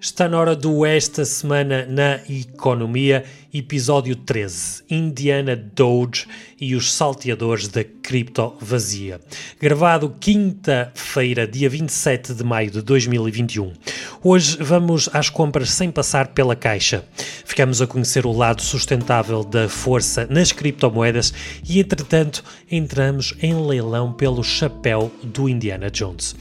Está na hora do Esta Semana na Economia, episódio 13, Indiana Doge e os salteadores da cripto vazia. Gravado quinta-feira, dia 27 de maio de 2021. Hoje vamos às compras sem passar pela caixa. Ficamos a conhecer o lado sustentável da força nas criptomoedas e, entretanto, entramos em leilão pelo chapéu do Indiana Jones.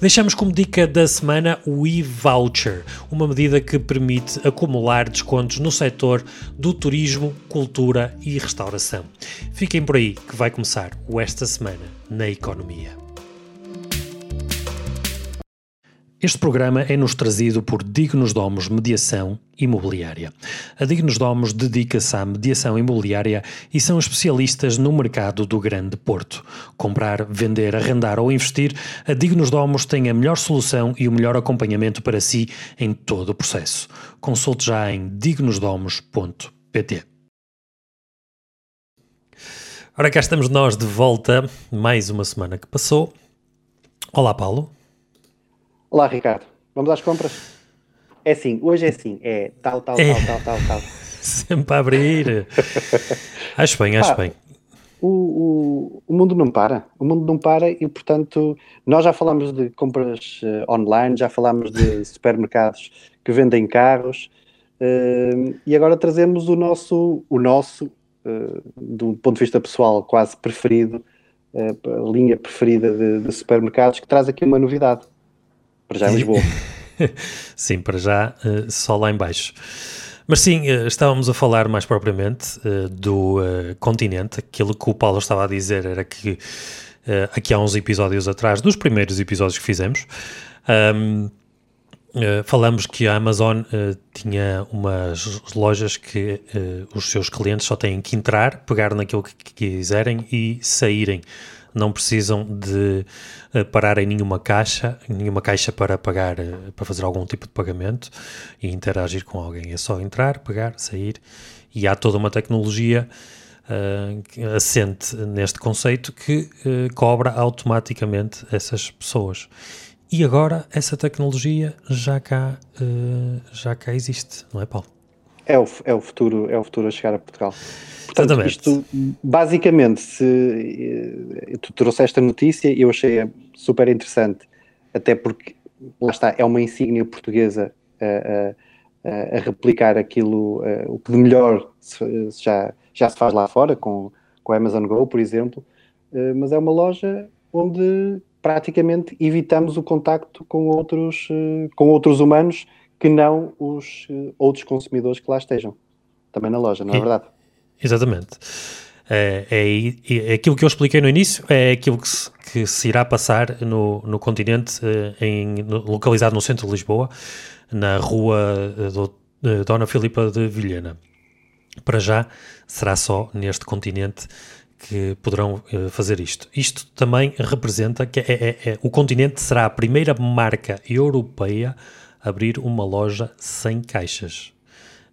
Deixamos como dica da semana o e-voucher, uma medida que permite acumular descontos no setor do turismo, cultura e restauração. Fiquem por aí que vai começar o Esta Semana na Economia. Este programa é-nos trazido por Dignos Domos Mediação Imobiliária. A Dignos Domos dedica-se à mediação imobiliária e são especialistas no mercado do Grande Porto. Comprar, vender, arrendar ou investir, a Dignos Domos tem a melhor solução e o melhor acompanhamento para si em todo o processo. Consulte já em dignosdomos.pt. Ora, cá estamos nós de volta, mais uma semana que passou. Olá, Paulo. Olá, Ricardo. Vamos às compras? É assim, hoje é assim, é tal, tal, é. tal, tal, tal, tal. Sempre a abrir. acho bem, acho ah, bem. O, o, o, mundo não para, o mundo não para e, portanto, nós já falamos de compras uh, online, já falamos de supermercados que vendem carros uh, e agora trazemos o nosso, o nosso uh, do ponto de vista pessoal, quase preferido, a linha preferida de, de supermercados, que traz aqui uma novidade para já em Lisboa. sim, para já uh, só lá embaixo. Mas sim, uh, estávamos a falar mais propriamente uh, do continente. Aquilo que o Paulo estava a dizer era que aqui há uns episódios atrás, dos primeiros episódios que fizemos, um, falamos que a Amazon tinha umas lojas que os seus clientes só têm que entrar, pegar naquilo que quiserem e saírem não precisam de uh, parar em nenhuma caixa, nenhuma caixa para pagar, uh, para fazer algum tipo de pagamento e interagir com alguém. É só entrar, pegar, sair e há toda uma tecnologia uh, assente neste conceito que cobra automaticamente essas pessoas. E agora essa tecnologia já cá, já cá existe, não é, Paulo? É o, é o futuro, é o futuro a chegar a Portugal. Portanto, Exatamente. isto, basicamente, se eh, tu trouxeste a notícia, eu achei super interessante, até porque, lá está, é uma insígnia portuguesa a, a, a replicar aquilo, a, o que de melhor se, já, já se faz lá fora, com, com a Amazon Go, por exemplo, eh, mas é uma loja onde praticamente evitamos o contacto com outros, eh, com outros humanos que não os outros consumidores que lá estejam. Também na loja, não é verdade? Exatamente. É, é, é, aquilo que eu expliquei no início, é aquilo que se, que se irá passar no, no continente, eh, em, localizado no centro de Lisboa, na rua eh, do, Dona Filipa de Vilhena. Para já, será só neste continente que poderão fazer isto. Isto também representa que é, é, é, o continente será a primeira marca europeia a abrir uma loja sem caixas.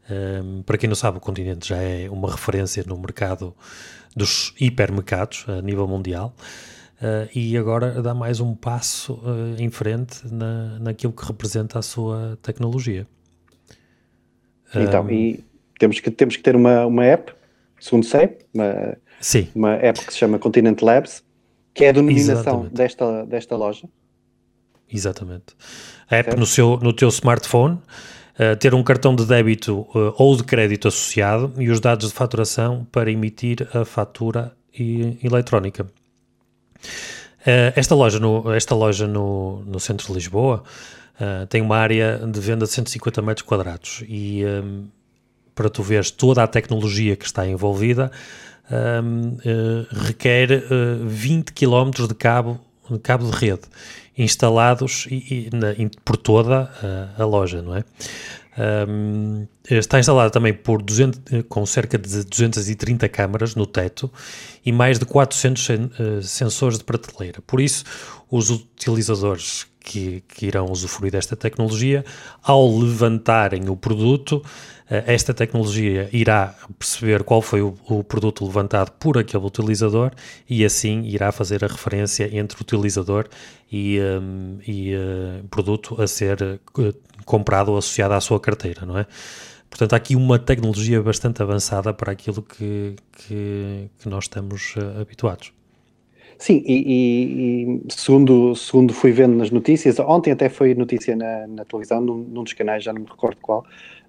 Um, para quem não sabe, o continente já é uma referência no mercado dos hipermercados a nível mundial. Uh, e agora dá mais um passo uh, em frente na, naquilo que representa a sua tecnologia. Então, um, e temos que, temos que ter uma, uma app, segundo sei, uma, sim. uma app que se chama Continent Labs, que é a denominação desta, desta loja. Exatamente. A app no, seu, no teu smartphone uh, ter um cartão de débito uh, ou de crédito associado e os dados de faturação para emitir a fatura e, eletrónica. Uh, esta loja, no, esta loja no, no centro de Lisboa tem uma área de venda de 150 metros quadrados e um, para tu veres toda a tecnologia que está envolvida um, requer 20 km de cabo, de cabo de rede instalados e, e, na, por toda a, a, loja, não é? Um, está instalada também por 200, com cerca de 230 câmaras no teto e mais de 400 sensores de prateleira. Por isso, os utilizadores que, que irão usufruir desta tecnologia, ao levantarem o produto, eh, esta tecnologia irá perceber qual foi o, o, produto levantado por aquele utilizador e assim irá fazer a referência entre utilizador e, um, e uh, produto a ser uh, comprado ou associado à sua carteira, não é? Portanto, há aqui uma tecnologia bastante avançada para aquilo que, que, que nós estamos uh, habituados. Sim, e, e, e, segundo, segundo fui vendo nas notícias, ontem até foi notícia na, na televisão, num, num, dos canais, já não me recordo qual,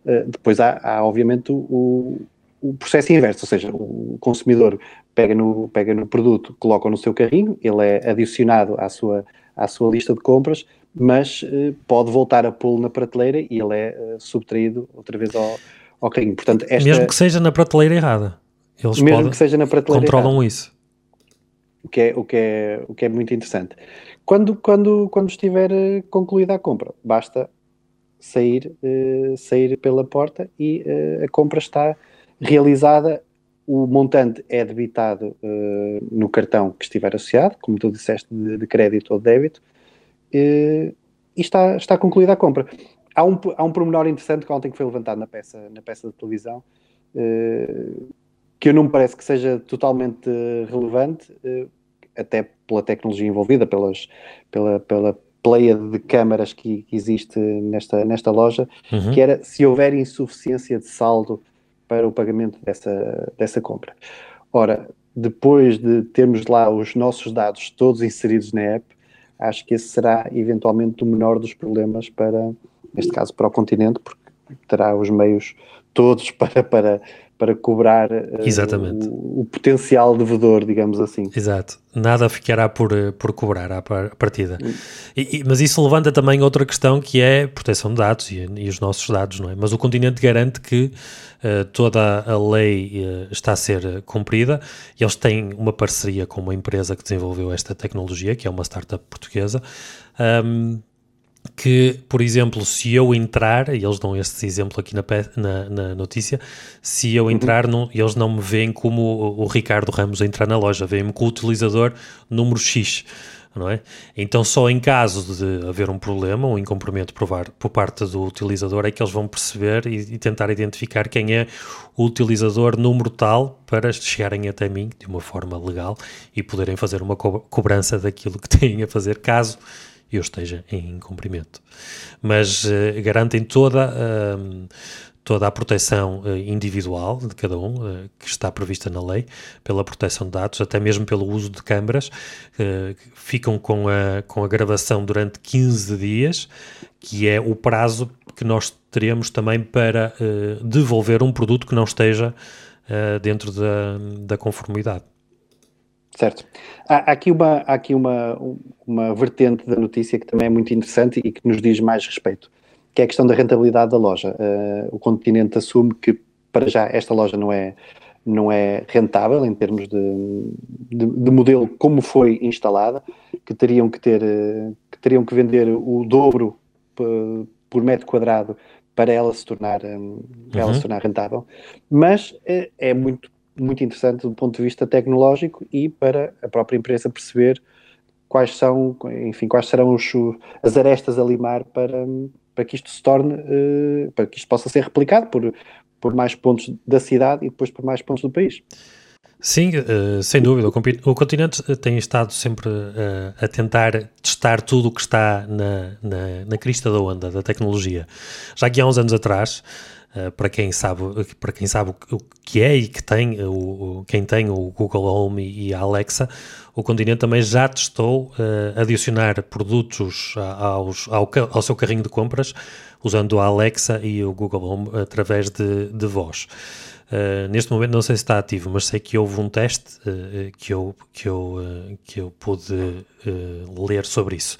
uh, depois há, há obviamente o, o, processo inverso, ou seja, o consumidor pega no, pega no produto, coloca no seu carrinho, ele é adicionado à sua, à sua lista de compras, mas uh, pode voltar a pô-lo na prateleira e ele é uh, subtraído outra vez ao, ao carrinho. Portanto, esta, mesmo que seja na prateleira errada, eles mesmo podem, que seja na prateleira controlam errada. isso o que é, o que é, o que é muito interessante. Quando, quando, quando estiver eh, concluída a compra, basta sair, uh, sair pela porta e uh, a compra está realizada, o montante é debitado uh, no cartão que estiver associado, como tu disseste, de, de crédito ou de débito, e está, está concluída a compra. Há um, há um pormenor interessante que ontem foi levantado na peça, na peça de televisão, que eu não me parece que seja totalmente relevante, eh, até pela tecnologia envolvida, pelas, pela, pela pleia de câmaras que, que, existe nesta, nesta loja, uhum. que era se houver insuficiência de saldo para o pagamento dessa, dessa compra. Ora, depois de termos lá os nossos dados todos inseridos na app, acho que esse será eventualmente o menor dos problemas para, neste caso, para o continente, porque terá os meios todos para, para, para cobrar uh, o, o, potencial devedor, digamos assim. Exato. Nada ficará por, eh, por cobrar à partida. E, e, mas isso levanta também outra questão que é proteção de dados e, e os nossos dados, não é? Mas o continente garante que uh, toda a lei uh, está a ser cumprida e eles têm uma parceria com uma empresa que desenvolveu esta tecnologia, que é uma startup portuguesa. Um, que, por exemplo, se eu entrar, e eles dão este exemplo aqui na, na, na notícia, se eu uhum. entrar, uhum. não, eles não me veem como o, o Ricardo Ramos a entrar na loja, veem-me com o utilizador número X, não é? Então, só em caso de haver um problema, um incumprimento por, por parte do utilizador, é que eles vão perceber e, e, tentar identificar quem é o utilizador número tal para chegarem até mim de uma forma legal e poderem fazer uma co cobrança daquilo que têm a fazer, caso eu esteja em cumprimento. Mas uh, garantem toda, uh, toda a proteção uh, individual de cada um, uh, que está prevista na lei, pela proteção de dados, até mesmo pelo uso de câmaras, ficam com a, com a gravação durante 15 dias, que é o prazo que nós teremos também para devolver um produto que não esteja dentro da, da conformidade. Certo. Há, aqui, uma, há aqui uma, uma vertente da notícia que também é muito interessante e que nos diz mais respeito, que é a questão da rentabilidade da loja. Uh, o continente assume que, para já, esta loja não é, não é rentável em termos de, de, de modelo como foi instalada, que teriam que ter, que teriam que vender o dobro por metro quadrado para ela se tornar, uhum. ela se tornar rentável, mas é, é muito muito interessante do ponto de vista tecnológico e para a própria empresa perceber quais são, enfim, quais serão os, as arestas a limar para, para que isto se torne, uh, para que isto possa ser replicado por, por mais pontos da cidade e depois por mais pontos do país. Sim, uh, sem dúvida. O, continente tem estado sempre a tentar testar tudo o que está na, na, na crista da onda da tecnologia. Já que há uns anos atrás, para quem sabe para quem sabe o que é e que tem o, o quem tem o Google Home e, a Alexa o continente também já testou uh, adicionar produtos aos, ao, ao, seu carrinho de compras usando a Alexa e o Google Home através de, de voz. Uh, neste momento não sei se está ativo mas sei que houve um teste que eu que eu que eu pude ler sobre isso.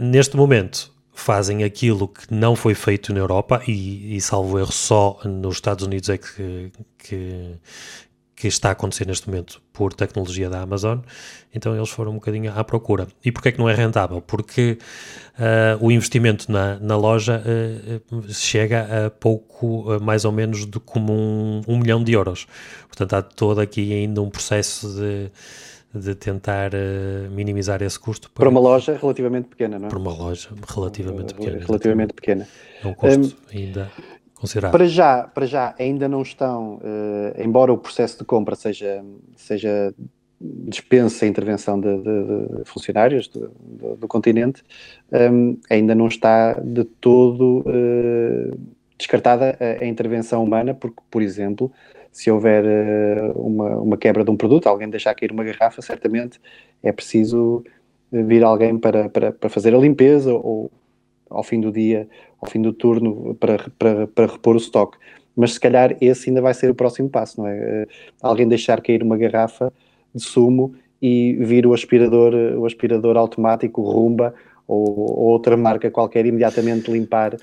Neste momento fazem aquilo que não foi feito na Europa e, e salvo erro, só nos Estados Unidos é que, que, que está a acontecer neste momento por tecnologia da Amazon, então eles foram um bocadinho à procura. E porquê é que não é rentável? Porque uh, o investimento na, na loja uh, chega a pouco, uh, mais ou menos, de como um, um, milhão de euros. Portanto, há todo aqui ainda um processo de, de tentar minimizar esse custo. Para, para, uma loja relativamente pequena, não é? Para uma loja relativamente pequena. Relativamente pequena. É um custo um, ainda considerável. Para já, para já ainda não estão, embora o processo de compra seja, seja dispensa a intervenção de, de, de funcionários do, do, do continente, um, ainda não está de todo uh, descartada a, a, intervenção humana, porque, por exemplo, se houver uh, uma, uma quebra de um produto, alguém deixar cair uma garrafa, certamente é preciso vir alguém para, para, para fazer a limpeza ou ao fim do dia, ao fim do turno, para, para, para repor o estoque. Mas se calhar esse ainda vai ser o próximo passo, não é? Uh, alguém deixar cair uma garrafa de sumo e vir o aspirador, o aspirador automático Rumba ou, ou outra marca qualquer imediatamente limpar,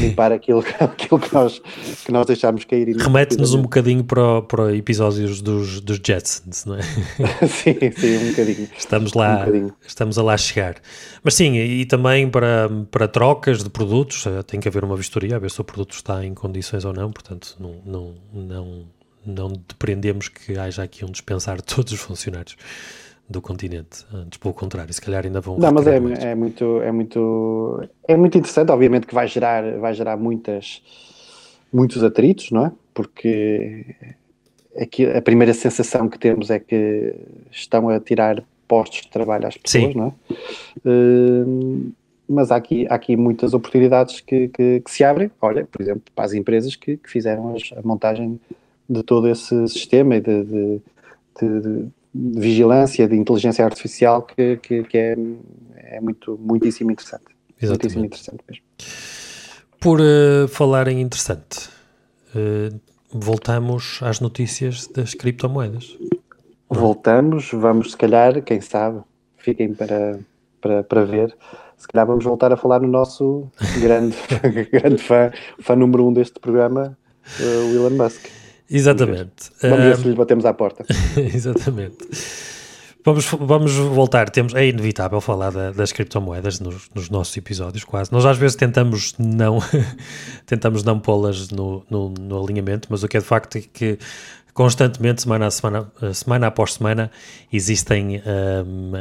limpar aquilo, aquilo que, nós, que nós deixámos cair. Remete-nos um bocadinho para, para episódios dos, dos Jetsons, não é? sim, sim, um bocadinho. Estamos lá, um bocadinho. estamos a lá chegar. Mas sim, e também para, para trocas de produtos, eh, tem que haver uma vistoria, a ver se o produto está em condições ou não, portanto não, não, não não depreendemos que haja aqui um dispensar de todos os funcionários do continente. Antes, pelo contrário, se calhar ainda vão. Não, mas é, é, muito, é muito, é muito interessante. Obviamente que vai gerar, vai gerar muitas, muitos atritos, não é? Porque aqui a primeira sensação que temos é que estão a tirar postos de trabalho às pessoas, Sim. não é? Uh, mas há aqui, há aqui muitas oportunidades que, que, que, se abrem, olha, por exemplo, para as empresas que, que fizeram as, a montagem de todo esse sistema e de, de, de, de vigilância, de inteligência artificial que, que, que, é, é muito, muitíssimo interessante. Exatamente. Muitíssimo interessante mesmo. Por uh, falar em interessante, uh, voltamos às notícias das criptomoedas. Voltamos, vamos se calhar, quem sabe, fiquem para, para, para ver. Se calhar vamos voltar a falar no nosso grande, grande fã, fã número um deste programa, uh, o Elon Musk. Exatamente. Vamos ver se lhe batemos à porta. Exatamente. Vamos, vamos voltar, temos, é inevitável falar da, das criptomoedas nos, nos, nossos episódios, quase. Nós às vezes tentamos não, tentamos não pô-las no, no, no, alinhamento, mas o que é de facto é que constantemente, semana a semana, semana após semana, existem um,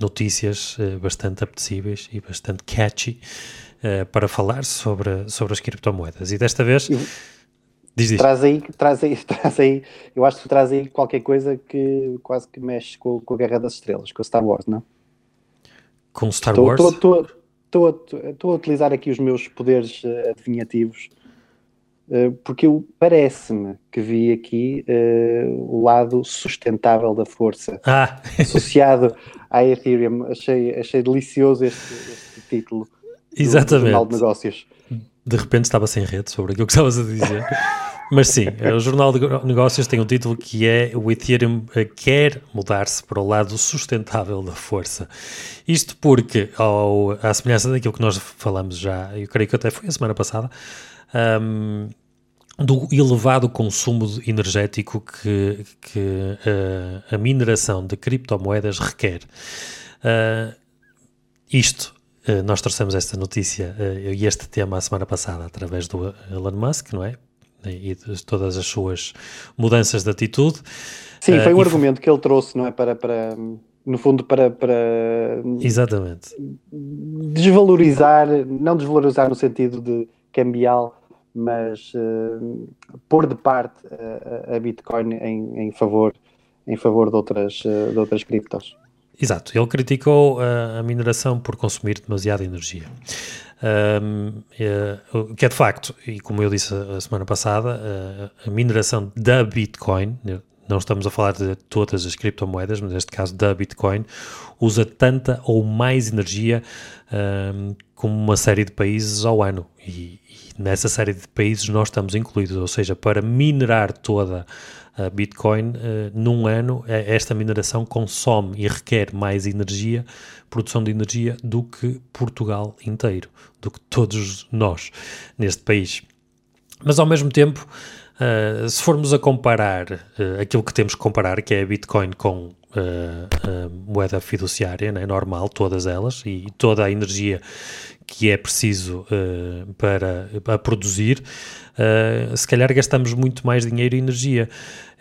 notícias eh, bastante apetecíveis e bastante catchy uh, para falar sobre, sobre as criptomoedas. E desta vez... Eu Diz, diz. Traz aí, traz aí, traz aí, eu acho que traz aí qualquer coisa que quase que mexe com, com a Guerra das Estrelas, com o Star Wars, não? Com Star estou, Wars? Estou a utilizar aqui os meus poderes uh, adivinhativos, uh, porque parece-me que vi aqui uh, o lado sustentável da força ah. associado à Ethereum. Achei, achei delicioso este, este título. Exatamente. Do Jornal de Negócios de repente estava sem rede sobre aquilo que estavas a dizer. Mas sim, o Jornal de Negócios tem um título que é o Ethereum quer mudar-se para o lado sustentável da força. Isto porque, ao, à semelhança daquilo que nós falamos já, eu creio que até foi a semana passada, um, do elevado consumo energético que, que uh, a mineração de criptomoedas requer. Uh, isto eh, nós trouxemos esta notícia e este tema a semana passada através do Elon Musk, não é? E de todas as suas mudanças de atitude. Sim, foi um uh, argumento que ele trouxe, não é? Para, para no fundo, para, para. Exatamente. Desvalorizar, não desvalorizar no sentido de cambial, mas uh, pôr de parte a, a Bitcoin em, em, favor, em favor de outras, de outras criptos. Exato, ele criticou a mineração por consumir demasiada energia. Um, é, que é de facto, e como eu disse a semana passada, a, a mineração da Bitcoin, né, não estamos a falar de todas as criptomoedas, mas neste caso da Bitcoin, usa tanta ou mais energia um, como uma série de países ao ano. E, e, nessa série de países nós estamos incluídos, ou seja, para minerar toda a Bitcoin, uh, num ano, esta mineração consome e requer mais energia, produção de energia, do que Portugal inteiro, do que todos nós neste país. Mas ao mesmo tempo, Uh, se formos a comparar uh, aquilo que temos que comparar, que é a Bitcoin com uh, moeda fiduciária, né, normal, todas elas, e toda a energia que é preciso para, para produzir, se calhar gastamos muito mais dinheiro e energia.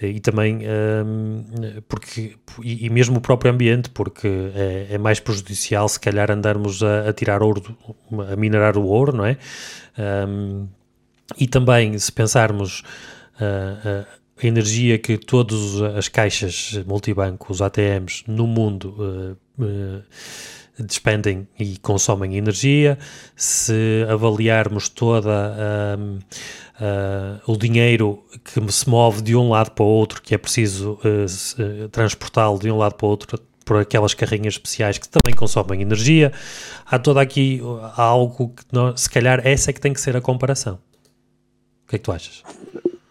E também, porque, e, mesmo o próprio ambiente, porque é, é mais prejudicial se calhar andarmos a, a, tirar ouro, a minerar o ouro, não é? Um, e também, se pensarmos uh, uh, a energia que todas as caixas multibanco, os ATMs no mundo uh, despendem e consomem energia, se avaliarmos toda o dinheiro que se move de um lado para o outro, que é preciso transportá-lo de um lado para o outro por aquelas carrinhas especiais que também consomem energia, há toda aqui algo que nós, se calhar essa é que tem que ser a comparação. O que é que tu achas?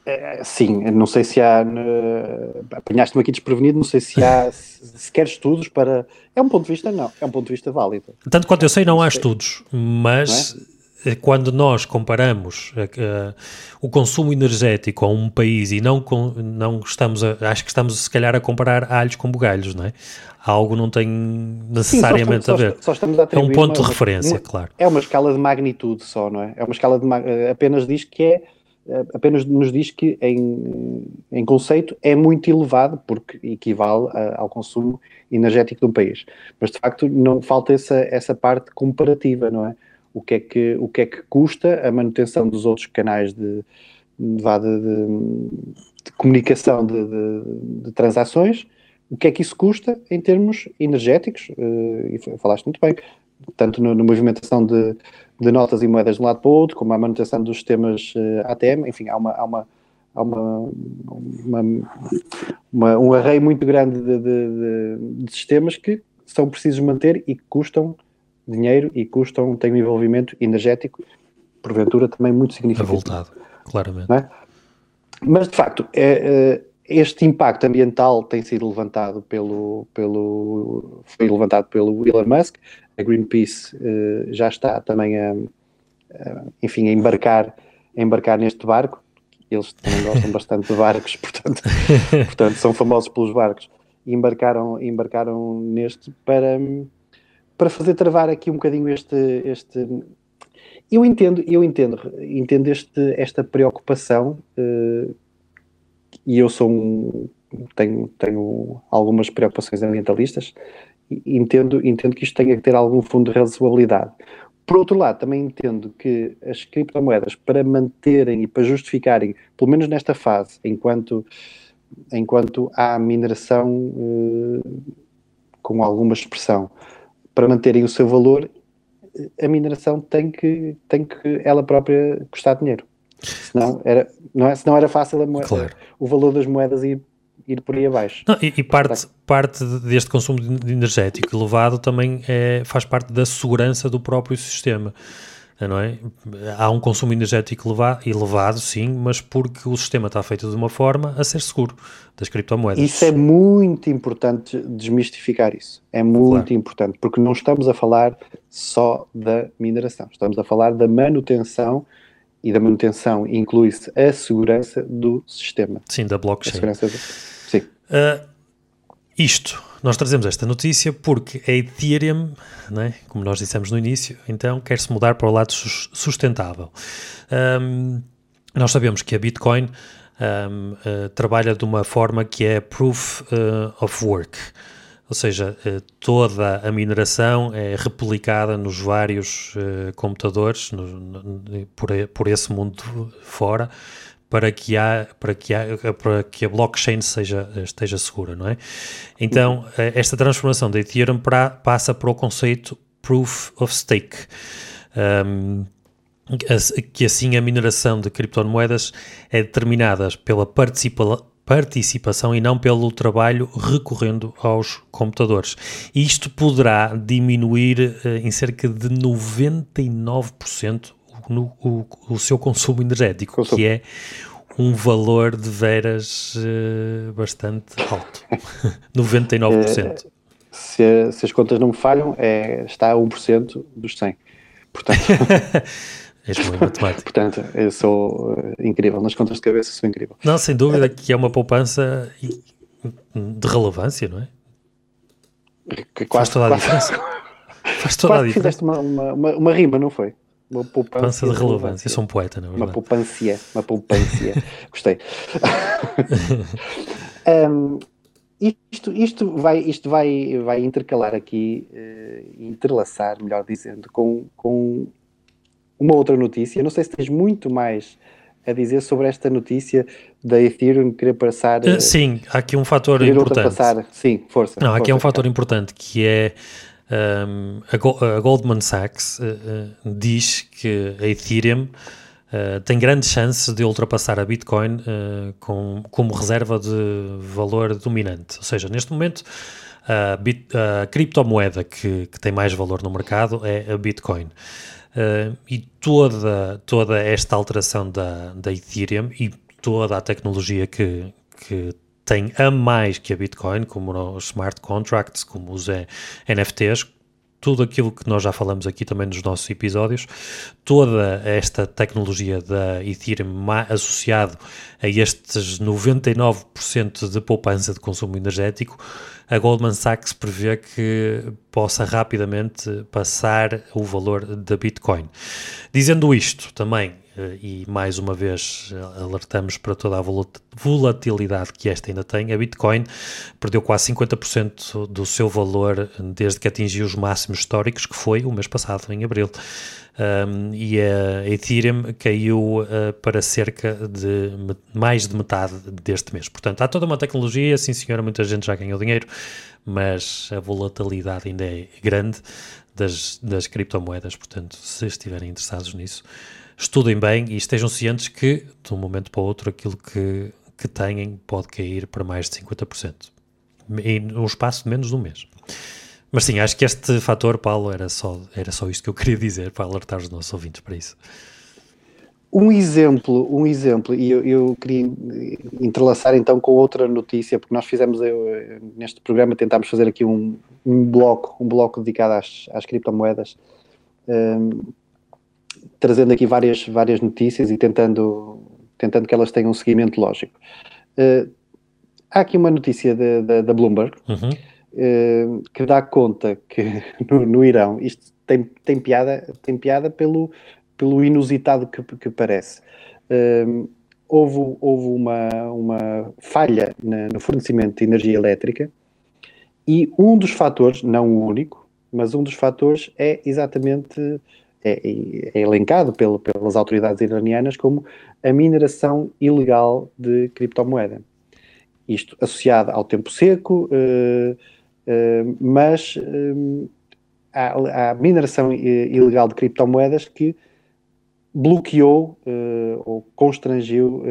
É, sim, não sei se há. Uh, Apanhaste-me aqui desprevenido, não sei se há sequer estudos para. É um ponto de vista, não, é um ponto de vista válido. Tanto quanto eu sei, não há estudos, mas é? Eh, quando nós comparamos uh, o consumo energético a um país e não, não estamos a, acho que estamos se calhar a comparar alhos com bugalhos, não é? Algo não tem necessariamente Sim, só estamos, a ver. Só, a é um ponto uma, de referência, uma, claro. É uma escala de magnitude só, não é? É uma escala de apenas diz que é eh, apenas nos diz que em, em conceito é muito elevado, porque equivale a, ao consumo energético de um país. Mas de facto não falta essa, essa parte comparativa, não é? O que é que, o que, é que custa a manutenção dos outros canais de, de, de, de comunicação de, transações, o que é que isso custa em termos energéticos, uh, e falaste muito bem, tanto na movimentação de, de notas e moedas de um lado para o outro, como a manutenção dos sistemas uh, eh, ATM, enfim, há uma, há uma, há uma, uma, uma um array muito grande de, de, de, sistemas que são precisos manter e que custam dinheiro e custam, têm um envolvimento energético, porventura também muito significativo. Avultado, claramente. É? Mas, de facto, é, é, este impacto ambiental tem sido levantado pelo, pelo foi levantado pelo Elon Musk, a Greenpeace uh, já está também a, a, enfim, a embarcar, a embarcar neste barco. Eles também gostam bastante de barcos, portanto, portanto são famosos pelos barcos. E embarcaram, embarcaram neste para, para fazer travar aqui um bocadinho este, este eu entendo, eu entendo, entendo este, esta preocupação uh, e eu sou um, tenho, tenho algumas preocupações ambientalistas entendo, entendo que isto tenha que ter algum fundo de razoabilidade. Por outro lado, também entendo que as criptomoedas, para manterem e para justificarem, pelo menos nesta fase, enquanto, enquanto há mineração eh, com alguma expressão, para manterem o seu valor, a mineração tem que, tem que ela própria custar dinheiro. Senão era, não é, senão era fácil moeda, claro. o valor das moedas ir ir por aí abaixo. Não, e, e parte, parte deste consumo de energético elevado também é, faz parte da segurança do próprio sistema. Não é? Há um consumo energético elevado, elevado, sim, mas porque o sistema está feito de uma forma a ser seguro das criptomoedas. Isso é muito importante desmistificar isso. É muito claro. importante, porque não estamos a falar só da mineração, estamos a falar da manutenção e da manutenção inclui-se a segurança do sistema. Sim, da blockchain. A segurança do... Uh, isto, nós trazemos esta notícia porque a Ethereum, né, como nós dissemos no início, então quer-se mudar para o lado sustentável. Um, nós sabemos que a Bitcoin um, uh, trabalha de uma forma que é Proof uh, of Work, ou seja, uh, toda a mineração é replicada nos vários computadores no, no, por, por esse mundo fora para que, há, para que, há, para que a blockchain seja, esteja segura, não é? Então, eh, esta transformação da Ethereum para, passa para o conceito Proof of Stake, um, que assim a mineração de criptomoedas é determinada pela participa participação e não pelo trabalho recorrendo aos computadores. Isto poderá diminuir uh, em cerca de 99% no, o, o seu consumo energético, consumo. que é um valor de veras uh, bastante alto, 99%. É, se, se, as contas não me falham, é, está a 1% dos 100%. Portanto... És bom em matemática. Portanto, eu sou uh, incrível. Nas contas de cabeça, sou incrível. Não, sem dúvida que é uma poupança de relevância, não é? Que quase, Faz toda a quase, diferença. Faz toda a diferença. fizeste uma, uma, uma, rima, não foi? Uma poupança de relevância. relevância. Eu sou um poeta, não é Uma poupancia. Uma poupancia. Gostei. um, isto, isto, vai, isto vai, vai intercalar aqui, uh, interlaçar, melhor dizendo, com, com uma outra notícia. Não sei se tens muito mais a dizer sobre esta notícia da Ethereum querer passar. Uh, sim, há aqui um fator importante. Sim, força. Não, força, aqui é um fator importante que é. Um, a, a, Goldman Sachs uh, uh, diz que a Ethereum Uh, tem grandes chances de ultrapassar a Bitcoin com, como reserva de valor dominante. Ou seja, neste momento, a, bit, a criptomoeda que, que, tem mais valor no mercado é a Bitcoin. Uh, e toda, toda esta alteração da, da Ethereum e toda a tecnologia que, que tem a mais que a Bitcoin, como os smart contracts, como os NFTs, tudo aquilo que nós já falamos aqui também nos nossos episódios, toda esta tecnologia da Ethereum associado a estes 99% de poupança de consumo energético, a Goldman Sachs prevê que possa rapidamente passar o valor da Bitcoin. Dizendo isto, também e mais uma vez eh, alertamos para toda a volatilidade que esta ainda tem. A Bitcoin perdeu quase 50% do seu valor desde que atingiu os máximos históricos, que foi o mês passado, em abril. Um, e a Ethereum caiu uh, para cerca de mais de metade deste mês. Portanto, há toda uma tecnologia, sim senhora, muita gente já ganhou dinheiro, mas a volatilidade ainda é grande das, das criptomoedas. Portanto, se estiverem interessados nisso, estudem bem e estejam cientes que, de um momento para o outro, aquilo que, que têm pode cair para mais de 50%. Em um espaço de menos de um mês. Mas sim, acho que este fator, Paulo, era só, era só isto que eu queria dizer para alertar os nossos ouvintes para isso. Um exemplo, um exemplo, e eu, eu, queria entrelaçar então com outra notícia, porque nós fizemos eu, neste programa, tentámos fazer aqui um, um bloco, um bloco dedicado às, às criptomoedas. Um, trazendo aqui várias, várias notícias e tentando, tentando que elas tenham um seguimento lógico. Uh, há aqui uma notícia da Bloomberg uhum. uh, que dá conta que no, no, Irão isto tem, tem, piada, tem piada pelo, pelo inusitado que, que parece. Uh, houve houve uma, uma falha na, no fornecimento de energia elétrica e um dos fatores, não o único, mas um dos fatores é exatamente é, é elencado pelo, pelas autoridades iranianas como a mineração ilegal de criptomoeda. Isto associado ao tempo seco, uh, uh, mas uh, há, há, mineração ilegal de criptomoedas que bloqueou ou constrangiu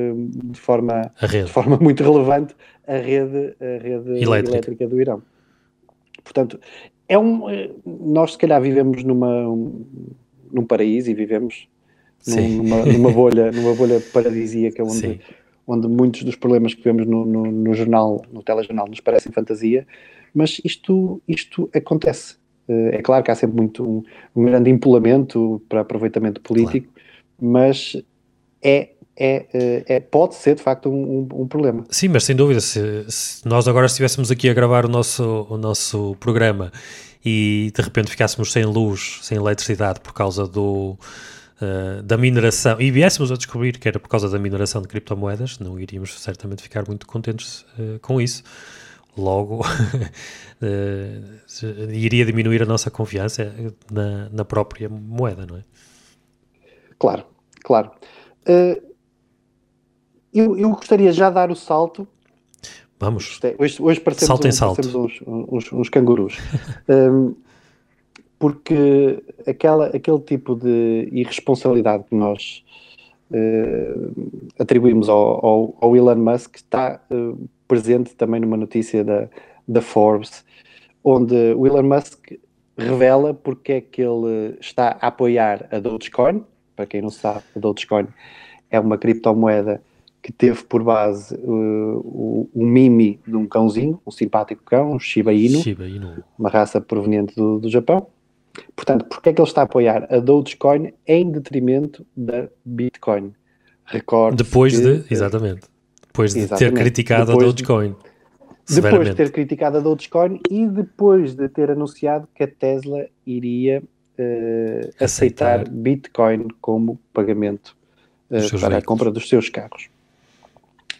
de, forma, de forma muito relevante a rede, a rede elétrica. elétrica do Irão. Portanto, é um, nós se calhar vivemos numa, num paraíso e vivemos numa, numa, bolha, numa bolha paradisíaca onde, onde muitos dos problemas que vemos no, no, no, jornal, no telejornal, nos parecem fantasia, mas isto, isto acontece. Eh, é claro que há sempre muito um, um grande empolamento para aproveitamento político, claro. mas é é, eh, é, pode ser de facto um, um, problema. Sim, mas sem dúvida, se, se, nós agora estivéssemos aqui a gravar o nosso, o nosso programa e de repente ficássemos sem luz, sem eletricidade por causa do, uh, da mineração e viéssemos a descobrir que era por causa da mineração de criptomoedas, não iríamos certamente ficar muito contentes uh, com isso. Logo, uh, iria diminuir a nossa confiança na, na, própria moeda, não é? Claro, claro. eu, eu gostaria já de dar o salto Vamos. É, hoje, hoje parecemos, salto um, salto. parecemos uns, uns, uns cangurus. um, porque aquela, aquele tipo de irresponsabilidade que nós uh, atribuímos ao, ao, ao, Elon Musk está uh, presente também numa notícia da, da Forbes, onde o Elon Musk revela porque é que ele está a apoiar a Dogecoin. Para quem não sabe, a Dogecoin é uma criptomoeda que teve por base uh, o, o, mimi de um cãozinho, um simpático cão, um Shiba Inu, Shiba Inu. uma raça proveniente do, do Japão. Portanto, porque é que ele está a apoiar a Dogecoin em detrimento da Bitcoin? Recorde depois de, que, exatamente, depois de exatamente, ter criticado a Dogecoin. De, depois de ter criticado a Dogecoin e depois de ter anunciado que a Tesla iria uh, aceitar. aceitar Bitcoin como pagamento uh, para a compra dos seus carros.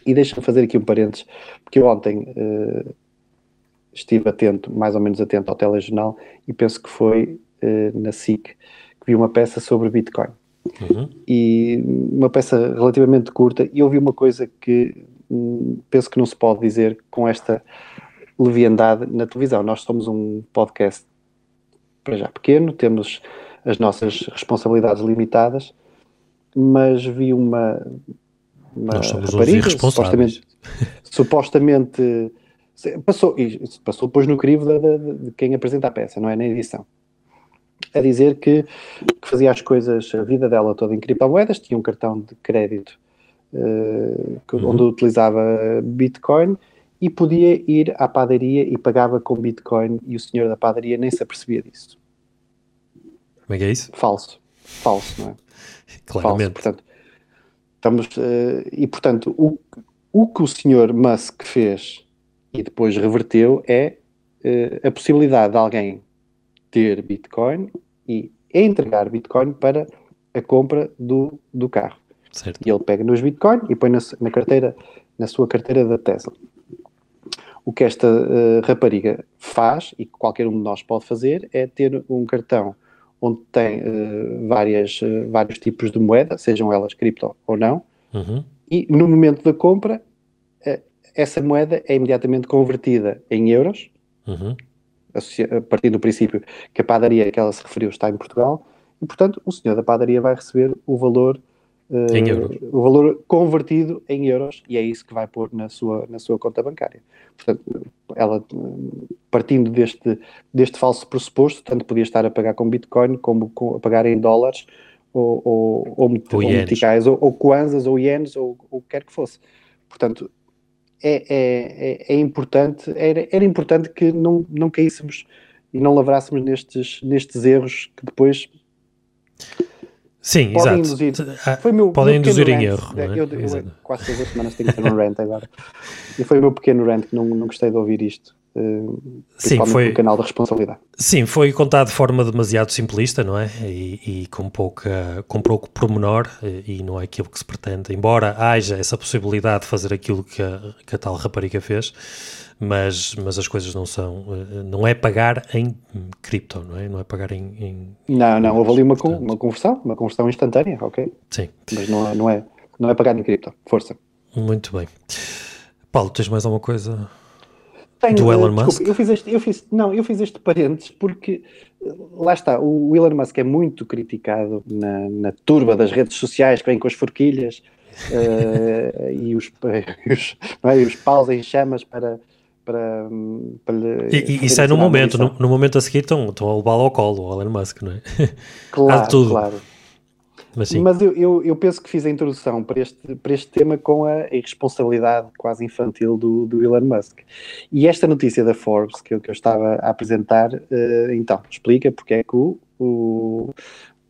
E deixa-me fazer aqui um parênteses, porque eu ontem uh, estive atento, mais ou menos atento ao telejornal, e penso que foi uh, na SIC que vi uma peça sobre Bitcoin. Uhum. E uma peça relativamente curta, e ouvi uma coisa que hum, penso que não se pode dizer com esta leviandade na televisão. Nós somos um podcast para já pequeno, temos as nossas responsabilidades limitadas, mas vi uma, uma Nós somos rapariga, supostamente, supostamente passou, passou depois no crivo de, de, de, quem apresenta a peça, não é na edição. A dizer que, que, fazia as coisas, a vida dela toda em criptomoedas, tinha um cartão de crédito uh, uhum. onde utilizava Bitcoin e podia ir à padaria e pagava com Bitcoin e o senhor da padaria nem se apercebia disso. Como é que é isso? Falso. Falso, não é? Claramente. Falso, portanto, estamos, uh, e portanto, o, o que o senhor Musk fez e depois reverteu é uh, a possibilidade de alguém ter Bitcoin e entregar Bitcoin para a compra do, do carro. Certo. E ele pega nos Bitcoin e põe na, na carteira, na sua carteira da Tesla. O que esta uh, rapariga faz, e que qualquer um de nós pode fazer, é ter um cartão onde tem uh, várias, uh, vários tipos de moeda, sejam elas cripto ou não, uhum. e no momento da compra, essa moeda é imediatamente convertida em euros, uhum. a partir do princípio que a padaria que ela se referiu está em Portugal, e portanto o senhor da padaria vai receber o valor Uh, em euros. o valor convertido em euros e é isso que vai pôr na sua, na sua conta bancária. Portanto, ela partindo deste, deste falso pressuposto, tanto podia estar a pagar com Bitcoin como com, a pagar em dólares ou, ou, ou, ou meticais, ou, ou kwanzas, ou ienes, ou o que quer que fosse. Portanto, é, é, é, é, importante, era, era importante que não, não caíssemos e não lavrássemos nestes, nestes erros que depois Sim, podem exato. Induzir, ah, foi meu, podem meu induzir em erro. É? Eu, eu, quase todas as semanas tenho que ter um rant agora. E foi o meu pequeno rant que não, não gostei de ouvir isto. Uh, sim, foi canal da responsabilidade. Sim, foi contado de forma demasiado simplista, não é? E, e com, pouca, com pouco pormenor, e, e não é aquilo que se pretende. Embora haja essa possibilidade de fazer aquilo que a, que a tal rapariga fez, mas, mas as coisas não são, eh, não é pagar em cripto, não é? Não é pagar em... em não, não, houve ali uma, portanto... uma conversão, uma conversão instantânea, ok? Sim. Mas não, é, não, é, não é pagar em cripto, força. Muito bem. Paulo, tens mais alguma coisa Tenho, do Elon desculpa, Musk? Eu fiz este, eu fiz, não, eu fiz este parênteses porque, lá está, o Elon Musk é muito criticado na, na turba das redes sociais que vem com as forquilhas uh, e os, os, é, os paus em chamas para para, para E, e isso é no momento, no, no, momento a seguir estão, estão a levá-lo ao colo, o Elon Musk, não é? Claro, tudo. claro. Mas, Mas eu, eu, eu, penso que fiz a introdução para este, para este tema com a irresponsabilidade quase infantil do, do Elon Musk. E esta notícia da Forbes que eu, que eu estava a apresentar, uh, então, explica porque é que o, o,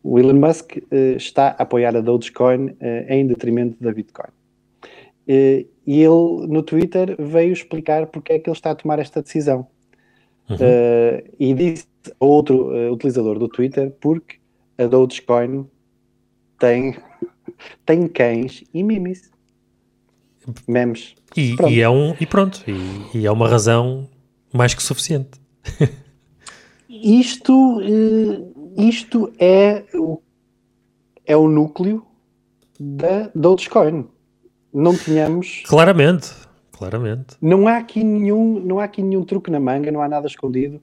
o Elon Musk uh, está a apoiar a Dogecoin uh, em detrimento da Bitcoin. E ele, no Twitter, veio explicar porque é que ele está a tomar esta decisão. Uhum. Uh, e disse a outro utilizador do Twitter porque a Dogecoin tem, tem cães e mimes. Memes. E, e, é um, e pronto, e, e, é uma razão mais que suficiente. isto, uh, isto é o, é o núcleo da Dogecoin não tínhamos. Claramente, claramente. Não há aqui nenhum, não há aqui nenhum truque na manga, não há nada escondido.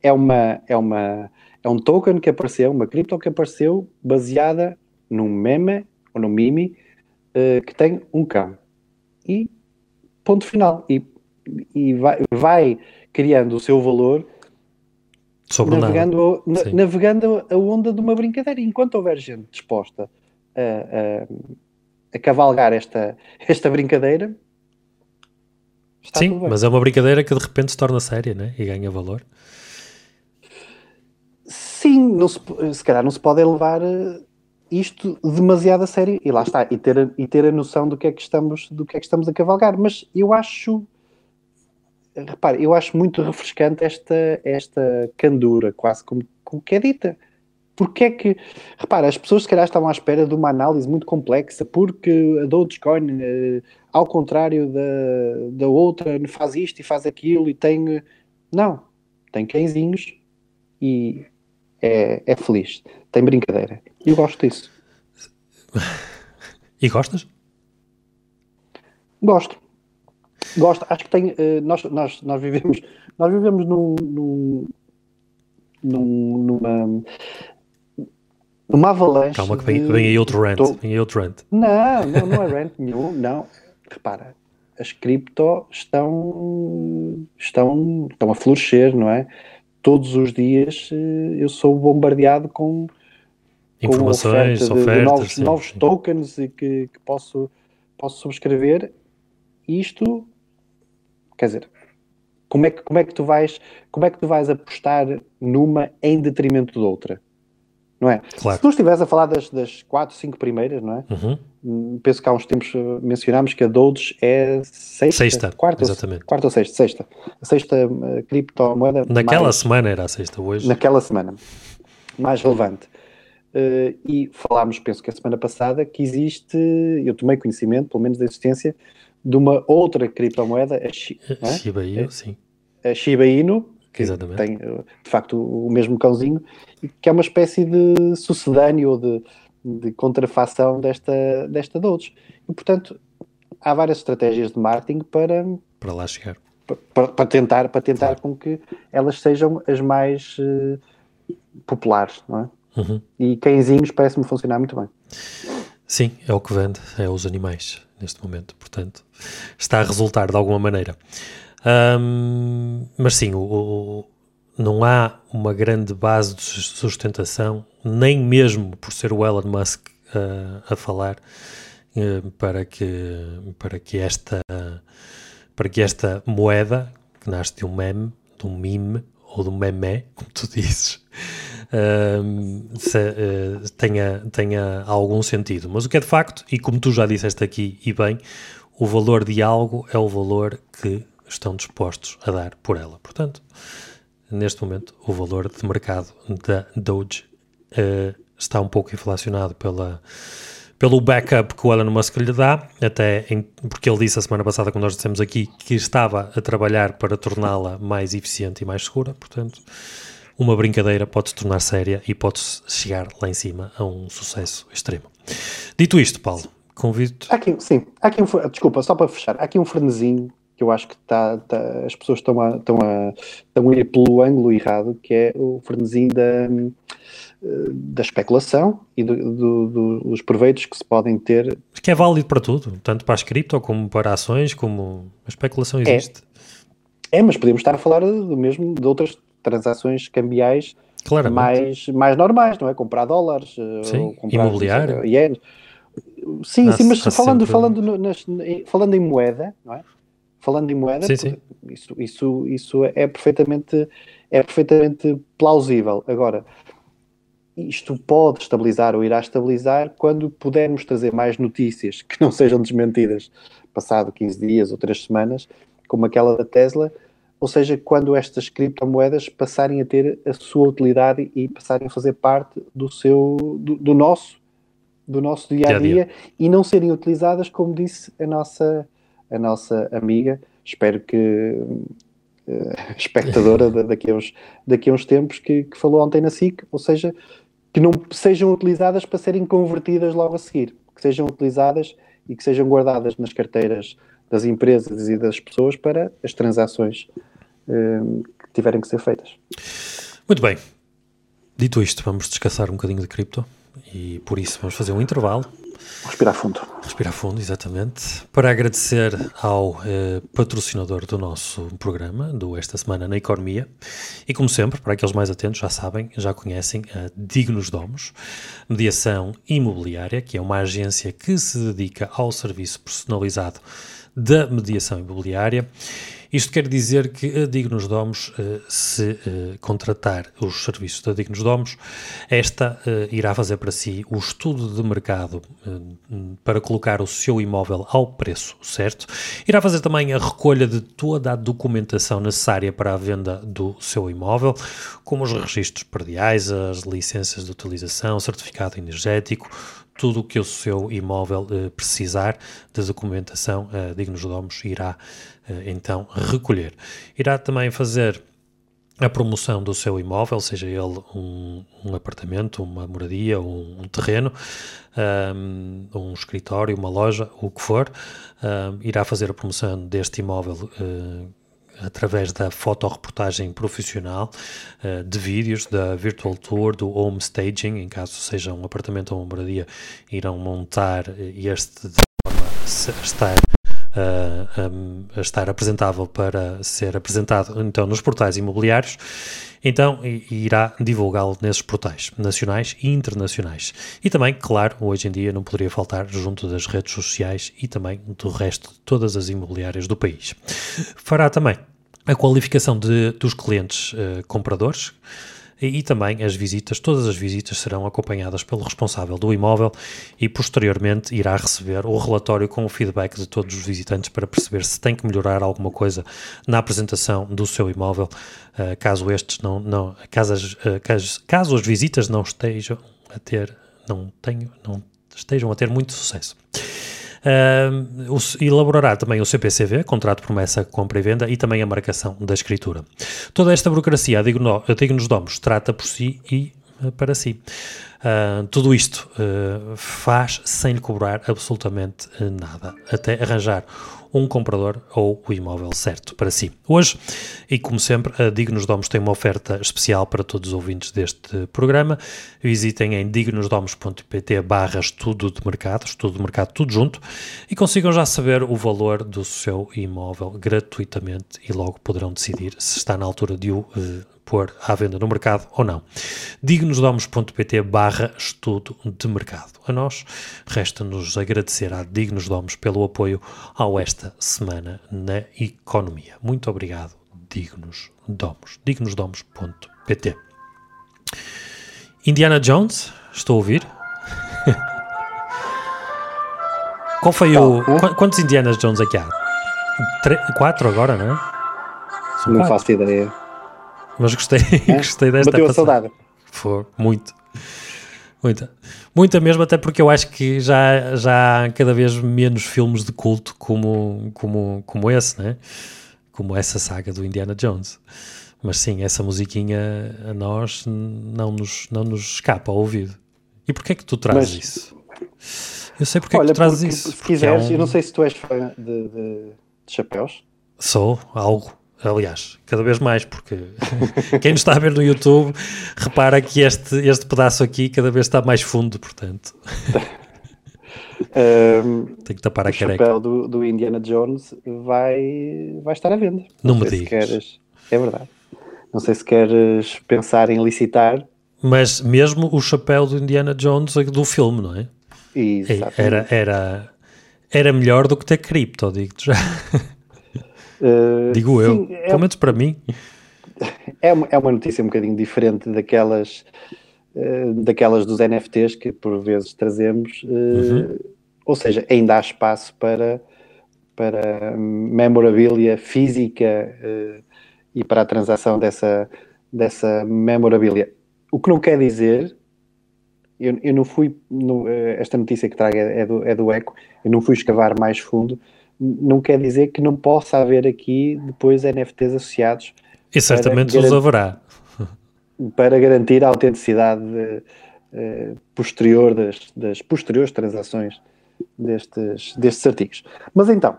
É uma, é uma, é um token que apareceu, uma cripto que apareceu baseada num meme ou num mime uh, que tem um cão. E ponto final. E, e vai, vai criando o seu valor Sobre navegando, a, navegando a onda de uma brincadeira. Enquanto houver gente disposta a, a a cavalgar esta, esta brincadeira. Sim, mas é uma brincadeira que de repente se torna séria né? e ganha valor. Sim, não se, se calhar não se pode levar eh, isto demasiado a sério e lá está, e ter, a, e ter a noção do que é que estamos, do que é que estamos a cavalgar. Mas eu acho, repare, eu acho muito refrescante esta, esta candura, quase como, como que é dita. Porque é que, repara, as pessoas se calhar estavam à espera de uma análise muito complexa, porque a Dogecoin, eh, ao contrário da, da outra, faz isto e faz aquilo e tem. Não, tem cãezinhos e é, é feliz, tem brincadeira. E eu gosto disso. E gostas? Gosto. Gosto. Acho que tem. Uh, nós, nós, nós vivemos, nós vivemos num, num, num, numa uma avalanche. Calma, que vem, vem aí outro rant. Tô... Vem aí outro rant. Não, não, não é rant nenhum. Não. Repara, as cripto estão, estão, estão a florescer, não é? Todos os dias eh, eu sou bombardeado com informações, com oferta de, novos, novos tokens e que, que, posso, posso subscrever. Isto, quer dizer, como é que, como é que tu vais, como é que tu vais apostar numa em detrimento de outra? Não é? Claro. Se tu estiveres a falar das, das quatro, cinco primeiras, não é? Uhum. Hum, penso que há uns tempos eh, mencionámos que a Doge é sexta, sexta quarta, exatamente. quarta ou sexta, sexta. A sexta uh, criptomoeda. Naquela mais, semana era a sexta, hoje. Naquela semana, mais relevante. Uh, e falámos, penso que a semana passada, que existe, eu tomei conhecimento, pelo menos da existência, de uma outra criptomoeda, a, é? Shiba Inu, sim. A Shiba Inu, que Exatamente. tem de facto o mesmo cãozinho, que é uma espécie de sucedâneo ou de, de contrafação desta, desta Doge. E portanto, há várias estratégias de marketing para, para lá chegar. Para, para tentar, para tentar claro. com que elas sejam as mais uh, populares, não é? Uhum. E cãezinhos parece-me funcionar muito bem. Sim, é o que vende, é os animais neste momento, portanto, está a resultar de alguma maneira. Um, mas sim, o, o, não há uma grande base de sustentação, nem mesmo por ser o Elon Musk uh, a falar, uh, para, que, para, que esta, para que esta moeda, que nasce de um meme, de um meme, ou de um meme, como tu dizes, se, uh, tenha, tenha algum sentido. Mas o que é de facto, e como tu já disseste aqui, e bem, o valor de algo é o valor que estão dispostos a dar por ela. Portanto, neste momento, o valor de mercado da Doge uh, está um pouco inflacionado pela, pelo backup que o Elon Musk lhe dá, até em, porque ele disse a semana passada, quando nós dissemos aqui, que estava a trabalhar para torná-la mais eficiente e mais segura. Portanto, uma brincadeira pode se tornar séria e pode chegar lá em cima a um sucesso extremo. Dito isto, Paulo, convido. Aqui, sim, aqui um, desculpa, só para fechar, há aqui um frenesinho que eu acho que tá, tá as pessoas estão a, estão, a, estão a ir pelo ângulo errado, que é o frenesim da, da especulação e do, do, do, dos proveitos que se podem ter. Que é válido para tudo, tanto para as cripto como para ações, como a especulação é. existe. É, é mas podemos estar a falar do mesmo de outras transações cambiais mais, mais normais, não é? Comprar dólares, eh, sim, comprar imobiliário. Ienes. Sim, sim, mas falando, sempre... falando, nas, falando em moeda, não é? Falando em moeda, sim, sim. Isso, isso, isso é perfeitamente, é perfeitamente plausível. Agora, isto pode estabilizar ou irá estabilizar quando pudermos trazer mais notícias que não sejam desmentidas passado 15 dias ou 3 semanas, como aquela da Tesla, ou seja, quando estas criptomoedas passarem a ter a sua utilidade e passarem a fazer parte do seu do, do nosso do nosso dia a dia, dia e não serem utilizadas, como disse a nossa a nossa amiga. Espero que uh, espectadora daqui, a uns, daqui a uns tempos que, que falou ontem na SIC, ou seja, que não sejam utilizadas para serem convertidas logo a seguir, que sejam utilizadas e que sejam guardadas nas carteiras das empresas e das pessoas para as transações uh, que tiverem que ser feitas. Muito bem. Dito isto, vamos descansar um bocadinho de cripto e por isso vamos fazer um intervalo Respirar fundo. Respirar fundo, exatamente. Para agradecer ao eh, patrocinador do nosso programa, do Esta Semana na Economia. E como sempre, para aqueles mais atentos, já sabem, já conhecem a Dignos Domos, mediação imobiliária, que é uma agência que se dedica ao serviço personalizado da mediação imobiliária Isto quer dizer que a Dignos Domos, eh, se eh, contratar os serviços da Dignos Domos, esta eh, irá fazer para si o estudo de mercado para colocar o seu imóvel ao preço certo. Irá fazer também a recolha de toda a documentação necessária para a venda do seu imóvel, como os registros perdiais, as licenças de utilização, certificado energético, tudo o que o seu imóvel eh, precisar de documentação, eh, Dignos Domos irá então recolher. Irá também fazer a promoção do seu imóvel, seja ele um, um apartamento, uma moradia, um, um terreno, um, um, escritório, uma loja, o que for, irá fazer a promoção deste imóvel uh, através da fotoreportagem profissional, uh, de vídeos, da virtual tour, do home staging, em caso seja um apartamento ou uma moradia, irão montar este de forma a estar a estar apresentável para ser apresentado então nos portais imobiliários, então irá divulgá-lo nesses portais nacionais e internacionais. E também, claro, hoje em dia não poderia faltar junto das redes sociais e também do resto de todas as imobiliárias do país. Fará também a qualificação de, dos clientes uh, compradores e, também as visitas, todas as visitas serão acompanhadas pelo responsável do imóvel e posteriormente irá receber o relatório com o feedback de todos os visitantes para perceber se tem que melhorar alguma coisa na apresentação do seu imóvel, uh, caso estes não, não caso, as, uh, caso, caso as visitas não estejam a ter, não tenho, não estejam a ter muito sucesso. Uh, elaborará também o CPCV, Contrato Promessa, Compra e Venda, e também a marcação da escritura. Toda esta burocracia, a Dignos Domos, trata por si e uh, para si. Uh, tudo isto uh, faz sem lhe cobrar absolutamente nada, até arranjar um comprador ou o imóvel certo para si. Hoje, e como sempre, a Dignos Domos tem uma oferta especial para todos os ouvintes deste programa. Visitem em dignosdomos.pt barra estudo de mercado, estudo de mercado tudo junto, e consigam já saber o valor do seu imóvel gratuitamente e logo poderão decidir se está na altura de o uh, pôr à venda no mercado ou não. dignosdomos.pt barra estudo de mercado. A nós resta-nos agradecer à Dignos Domos pelo apoio ao esta semana na economia. Muito obrigado, Dignos Domos. dignosdomos.pt Indiana Jones, estou a ouvir? Qual foi o... Quantos Indiana Jones aqui há? Tre quatro agora, não é? São não quatro. faço ideia. Mas gostei, é? gostei desta Bateu a saudade. Foi, muito. Muita. Muita mesmo, até porque eu acho que já, já há cada vez menos filmes de culto como, como, como esse, né? Como essa saga do Indiana Jones. Mas sim, essa musiquinha a nós não nos, não nos escapa ao ouvido. E porquê é que tu trazes Mas, isso? Eu sei porque olha, é que tu trazes isso. Se quiseres, é um... eu não sei se tu és fã de, de, de chapéus. Sou, algo. Aliás, cada vez mais, porque quem nos está a ver no YouTube repara que este, este pedaço aqui cada vez está mais fundo, portanto. um, Tem que tapar a careca. O chapéu do, do, Indiana Jones vai, vai estar à venda. Não, Não me digas. Queres, é verdade. Não sei se queres pensar em licitar. Mas mesmo o chapéu do Indiana Jones do filme, não é? Exatamente. Era, era, era melhor do que ter cripto, digo-te já. Uh, Digo eu, sim, é, pelo menos para mim. É uma, é uma notícia um bocadinho diferente daquelas, uh, daquelas dos NFTs que por vezes trazemos, uh, uhum. ou seja, ainda há espaço para, para memorabilia física e para a transação dessa, dessa memorabilia. O que não quer dizer eu, eu, não fui, no, esta notícia que trago é, é, do, é do ECO, eu não fui escavar mais fundo, não quer dizer que não possa haver aqui depois NFTs associados. E certamente os haverá. Para garantir a autenticidade uh, posterior das, das, posteriores transações destes, destes artigos. Mas então,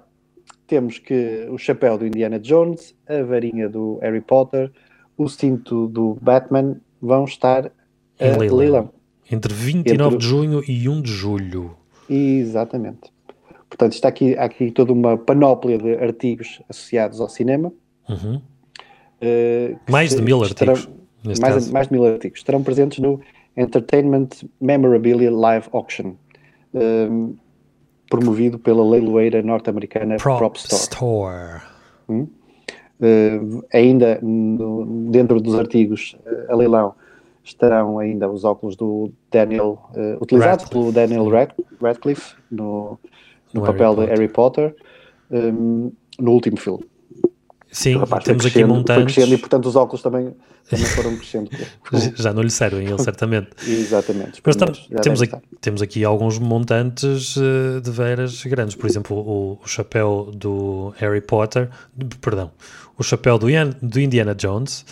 temos que o chapéu do Indiana Jones, a varinha do Harry Potter, o cinto do Batman vão estar a leilão. Entre 29 Entre... de junho e 1 de julho. Exatamente. Portanto, está aqui, há aqui toda uma panóplia de artigos associados ao cinema. Uhum. Uh, mais de mil estarão, artigos. Mais, mais, de mil artigos. Estarão presentes no Entertainment Memorabilia Live Auction, uh, promovido pela leiloeira norte-americana Prop, Prop, Store. Store. Hum? Uh, ainda no, dentro dos artigos uh, a leilão estarão ainda os óculos do Daniel, utilizados pelo Daniel Rad, Radcliffe no, no, no papel Harry de Harry Potter, um, no último filme. Sim, temos aqui montantes. e portanto os óculos também, também foram crescendo. Já não lhe servem ele, certamente. Exatamente. Mas temos, aqui, temos aqui alguns montantes uh, de veras grandes. Por exemplo, o, o, chapéu do Harry Potter, perdão, o chapéu do, Ian, do Indiana Jones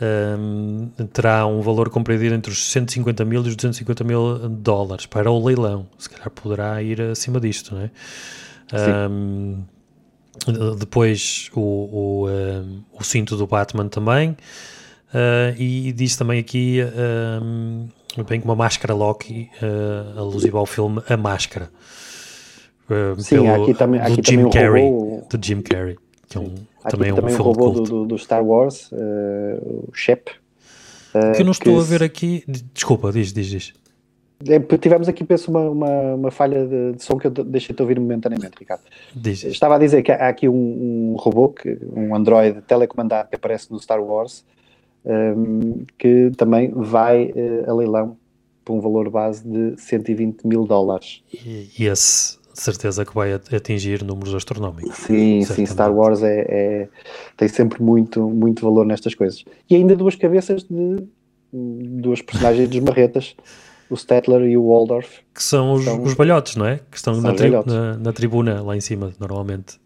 um, terá um valor compreendido entre os 150 mil e os 250 mil dólares para o leilão. Se calhar poderá ir acima disto, não é? Um, depois o, o, uh, o cinto do Batman também. Uh, e diz também aqui bem com uma máscara Loki uh, alusiva ao filme A Máscara uh, Sim, pelo, aqui também, aqui do Jim também Carrey robô, do Jim Carrey que é um, também é um também filme robô do, do, Star Wars o Shep que eu não estou que... a ver aqui desculpa, diz, diz, diz é, tivemos aqui, penso, uma, uma, uma falha de, de, som que eu deixei-te ouvir momentaneamente, Ricardo. Diz. Estava a dizer que há aqui um, um robô, que, um Android telecomandado que aparece no Star Wars, um, que também vai uh, a leilão por um valor base de 120 mil dólares. E esse, de certeza, que vai atingir números astronómicos. Sim, certamente. sim, Star Wars é, é, tem sempre muito, muito valor nestas coisas. E ainda duas cabeças de duas personagens dos marretas o Stettler e o Waldorf. Que são os, são, os balhotes, não é? Que estão na, tri na, na, tribuna lá em cima, normalmente.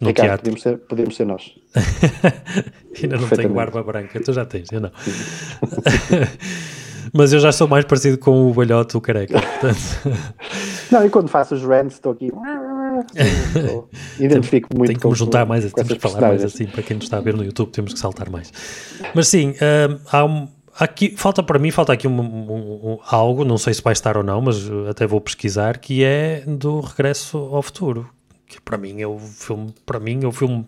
No Ricardo, teatro. Podemos ser, podemos ser nós. Ainda não tenho barba branca, tu já tens, eu não. Mas eu já sou mais parecido com o balhote, o careca. Portanto... Não, e quando faço os rants estou aqui. Identifico muito. Tenho que me juntar mais, temos que falar mais assim. Para quem nos está a ver no YouTube, temos que saltar mais. Mas sim, um, há um Aqui, falta para mim, falta aqui um, um, algo, não sei se vai estar ou não, mas até vou pesquisar, que é do Regresso ao Futuro, que para mim é o filme, para mim é o filme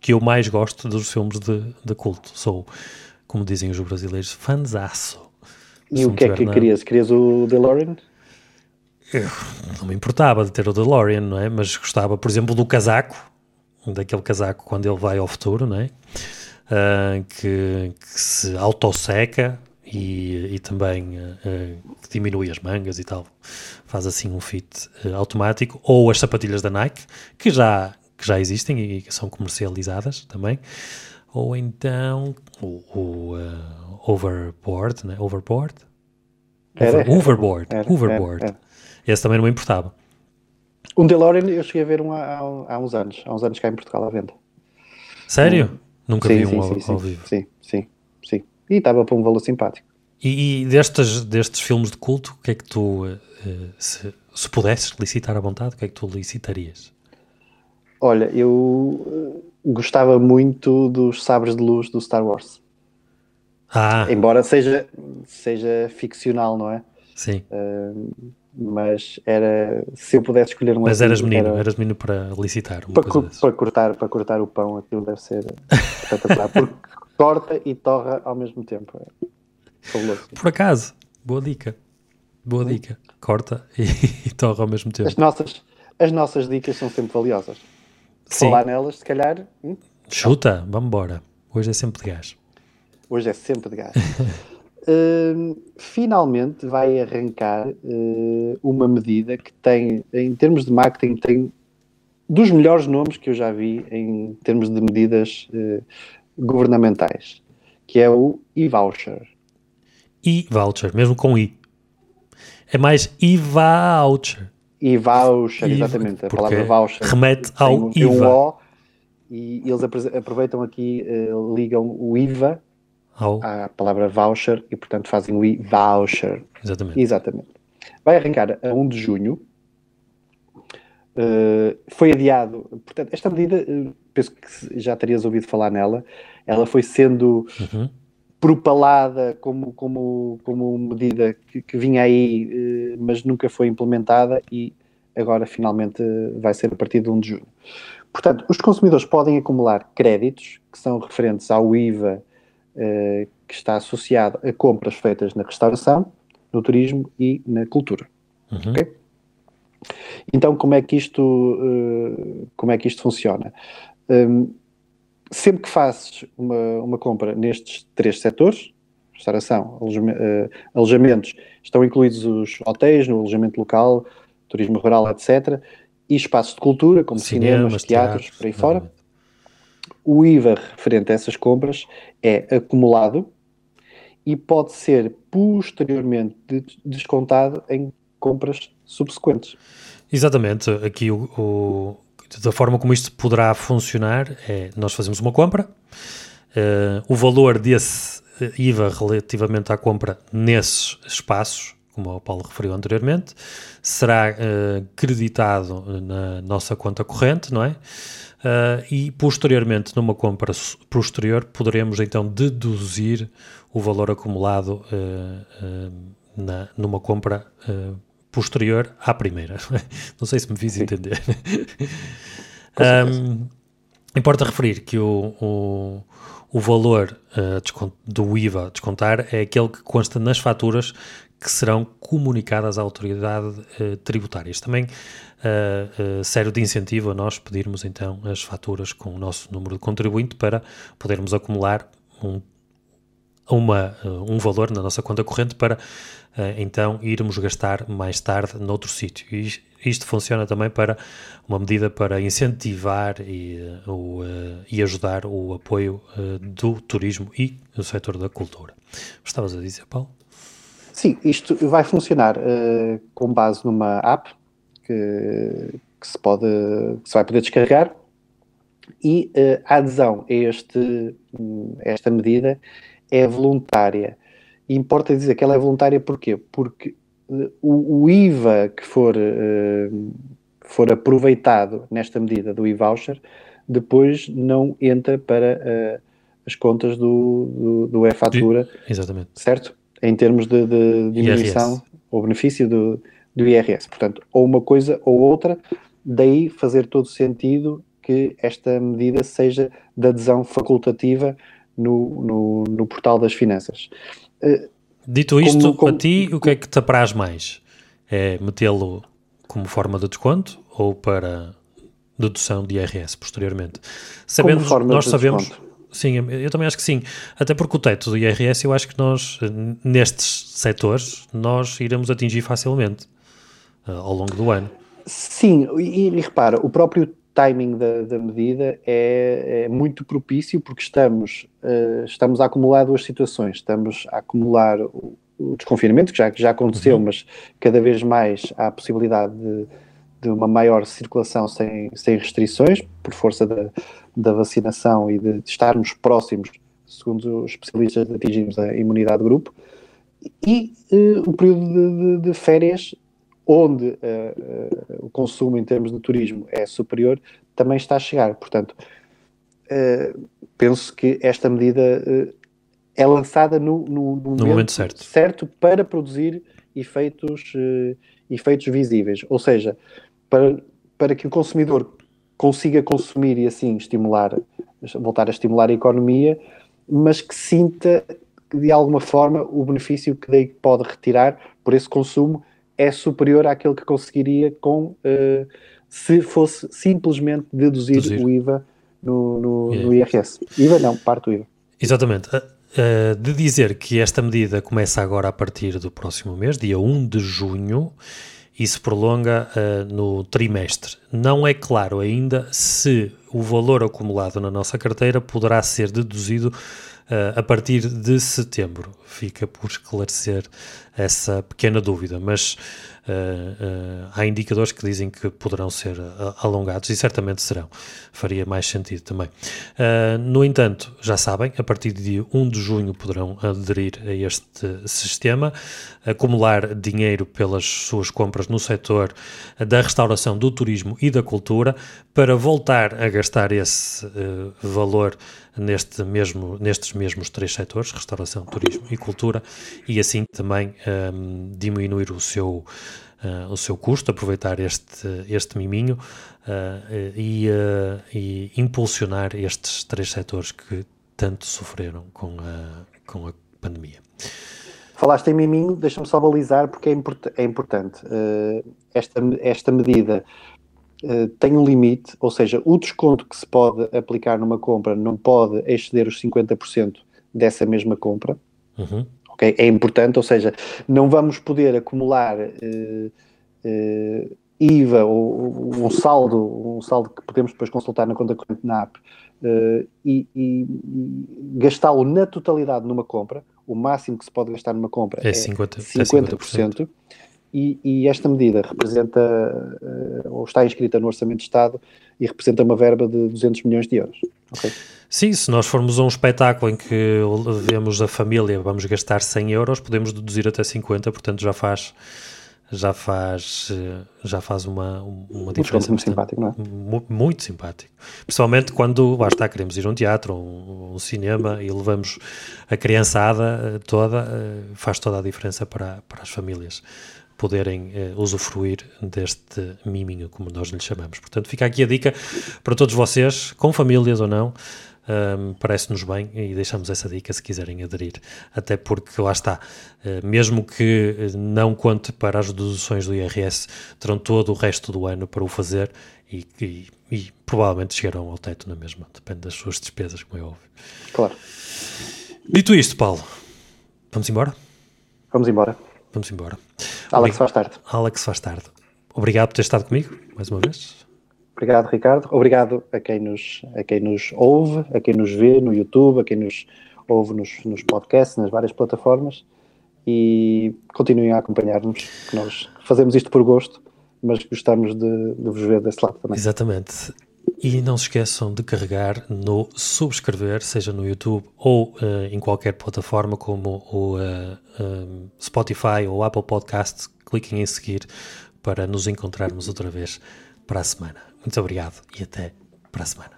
que eu mais gosto dos filmes de, de culto. Sou, como dizem os brasileiros, fanzaço. E o que é que querias? Querias o DeLorean? Não me importava de ter o DeLorean, não é? Mas gostava, por exemplo, do casaco, daquele casaco quando ele vai ao futuro, não é? uh, que, que, se autosseca e, e também uh, diminui as mangas e tal. Faz assim um fit uh, automático. Ou as sapatilhas da Nike, que já, que já existem e que são comercializadas também. Ou então o, o overboard, né? Overboard? Era. Era, overboard. Era, Esse também não importava. Um DeLorean eu cheguei a ver um há, há, uns anos, há uns anos cá em Portugal à venda. Sério? Nunca sim, vi um sim, ao, ao, vivo. Sim, sim, sim. E estava para um valor simpático. E, e destes, destes filmes de culto, o que é que tu, uh, se, se pudesses licitar à vontade, o que é que tu licitarias? Olha, eu uh, gostava muito dos sabres de luz do Star Wars. Ah. Embora seja, seja ficcional, não é? Sim. Uh, mas era se eu pudesse escolher um mas eras menino era, eras menino para licitar para, para, cortar para cortar o pão aquilo deve ser porque corta e torra ao mesmo tempo é por acaso boa dica boa hum? dica corta e, e, torra ao mesmo tempo as nossas as nossas dicas são sempre valiosas Sim. falar nelas se calhar hum? chuta vamos embora hoje é sempre de gás hoje é sempre de gás uh, finalmente vai arrancar uh, uma medida que tem, em termos de marketing, tem dos melhores nomes que eu já vi em termos de medidas uh, governamentais, que é o e-voucher. E-voucher, mesmo com i. É mais e-voucher. E-voucher, exatamente. A palavra voucher. Remete ao IVA. Um o, e eles aproveitam aqui, uh, ligam o IVA ao... à palavra voucher e, portanto, fazem o e-voucher. Exatamente. Exatamente. Vai arrancar a 1 de junho. Uh, foi adiado. Portanto, esta medida, uh, penso que já terias ouvido falar nela, ela foi sendo uhum. propalada como, como, como medida que, que vinha aí, uh, mas nunca foi implementada e agora finalmente vai ser a partir de 1 de junho. Portanto, os consumidores podem acumular créditos que são referentes ao IVA uh, que está associado a compras feitas na restauração, no turismo e na cultura. Uhum. Okay? Então, como é que isto, uh, como é que isto funciona? Um, sempre que fazes uma, uma compra nestes três setores, restauração, uh, alojamentos, estão incluídos os hotéis no alojamento local, turismo rural, etc., e espaços de cultura, como cinemas, cinemas teatros, teatros, por aí fora. O IVA referente a essas compras é acumulado e pode ser posteriormente descontado em compras subsequentes. Exatamente. Aqui o, o, da forma como isto poderá funcionar é nós fazemos uma compra, uh, o valor desse IVA relativamente à compra nesses espaços, como o Paulo referiu anteriormente, será uh, creditado na nossa conta corrente, não é? Uh, e posteriormente, numa compra posterior, poderemos então deduzir o valor acumulado uh, na, numa compra posterior à primeira. Não sei se me fiz entender. um, importa referir que o, o, o valor uh, do IVA a descontar é aquele que consta nas faturas que serão comunicadas à autoridade uh, tributária. Isto também uh, uh, serve de incentivo a nós pedirmos então as faturas com o nosso número de contribuinte para podermos acumular um, uma, um valor na nossa conta corrente para então irmos gastar mais tarde noutro sítio. E isto funciona também para uma medida para incentivar e, o, e ajudar o apoio do turismo e do setor da cultura. Estavas a dizer, Paulo? Sim, isto vai funcionar com base numa app que, que, se pode, que se vai poder descarregar e a adesão a, este, a esta medida é voluntária. E importa dizer que ela é voluntária porquê? Porque uh, o, o, IVA que for, uh, for aproveitado nesta medida do e-voucher depois não entra para uh, as contas do, do, do e-fatura. Exatamente. Certo? Em termos de, de diminuição ou benefício do, do IRS. Portanto, ou uma coisa ou outra, daí fazer todo sentido que esta medida seja de adesão facultativa no, no, no portal das finanças. Dito isto, como, como, a ti, o que é que te apraz mais? É metê-lo como forma de desconto ou para dedução de IRS posteriormente? Sabendo, nós de sabemos. Desconto. Sim, eu também acho que sim. Até porque o teto do IRS, eu acho que nós, nestes setores, nós iremos atingir facilmente uh, ao longo do ano. Sim, e, e repara, o próprio timing da, da medida é, é, muito propício porque estamos, uh, estamos a acumular duas situações. Estamos a acumular o, o desconfinamento, que já, que já aconteceu, uhum. mas cada vez mais há a possibilidade de, de, uma maior circulação sem, sem restrições, por força da, da vacinação e de, de estarmos próximos, segundo os especialistas, de atingirmos a imunidade de grupo. E uh, o período de, de, de férias onde uh, uh, o consumo em termos de turismo é superior, também está a chegar. Portanto, penso que esta medida é lançada no, no, no, no momento, momento, certo. certo para produzir efeitos, efeitos visíveis. Ou seja, para, para que o consumidor consiga consumir e assim estimular, voltar a estimular a economia, mas que sinta de alguma forma o benefício que daí pode retirar por esse consumo é superior àquele que conseguiria com uh, se fosse simplesmente deduzir, deduzir. o IVA no, no, no, IRS. IVA não, parte do IVA. Exatamente. Uh, de dizer que esta medida começa agora a partir do próximo mês, dia 1 de junho, e se prolonga uh, no trimestre. Não é claro ainda se o valor acumulado na nossa carteira poderá ser deduzido uh, a partir de setembro. Fica por esclarecer essa pequena dúvida, mas Uh, uh, há indicadores que dizem que poderão ser uh, alongados e certamente serão. Faria mais sentido também. no entanto, já sabem, a partir de dia 1 de junho poderão aderir a este sistema, acumular dinheiro pelas suas compras no setor da restauração, do turismo e da cultura para voltar a gastar esse valor neste mesmo, nestes mesmos três setores, restauração, turismo e cultura, e assim também um, diminuir o seu, uh, o seu custo, aproveitar este, este miminho uh, e, uh, e, impulsionar estes três setores que tanto sofreram com a, com a pandemia. Falaste em miminho, deixa-me só balizar porque é, import é importante. esta, esta medida uh, tem um limite, ou seja, o desconto que se pode aplicar numa compra não pode exceder os 50% dessa mesma compra. Uhum. Okay? É importante, ou seja, não vamos poder acumular uh, uh, IVA ou um saldo, um saldo que podemos depois consultar na conta corrente na app uh, e, e, gastá-lo na totalidade numa compra, o máximo que se pode gastar numa compra é, é 50%, 50%, 50%. E, e, esta medida representa, ou está inscrita no Orçamento de Estado e representa uma verba de 200 milhões de euros. Okay? Sim, se nós formos a um espetáculo em que vemos a família, vamos gastar 100 euros, podemos deduzir até 50, portanto já faz já faz, já faz uma, uma diferença. Muito simpático, não é? Muito simpático. Principalmente quando, basta queremos ir a um teatro ou um, um, cinema e levamos a criançada eh, toda, eh, faz toda a diferença para, para as famílias poderem uh, usufruir deste miminho, como nós lhe chamamos. Portanto, fica aqui a dica para todos vocês, com famílias ou não, um, parece-nos bem e deixamos essa dica se quiserem aderir. Até porque lá está, uh, mesmo que não conte para as deduções do IRS, terão todo o resto do ano para o fazer e, e, e provavelmente chegarão ao teto na mesma, depende das suas despesas, como é óbvio. Claro. Dito isto, Paulo, vamos embora? Vamos embora. Vamos embora. Alex faz tarde. Alex faz tarde. Obrigado por ter estado comigo, mais uma vez. Obrigado, Ricardo. Obrigado a quem nos, a quem nos ouve, a quem nos vê no YouTube, a quem nos ouve nos, nos podcasts, nas várias plataformas. E continuem a acompanhar-nos, que nós fazemos isto por gosto, mas gostamos de, de vos ver desse lado também. Exatamente. E não se esqueçam de carregar no subscrever, seja no YouTube ou uh, em qualquer plataforma como o uh, Spotify ou Apple Podcast. Cliquem em seguir para nos encontrarmos outra vez para a semana. Muito obrigado e até para a semana.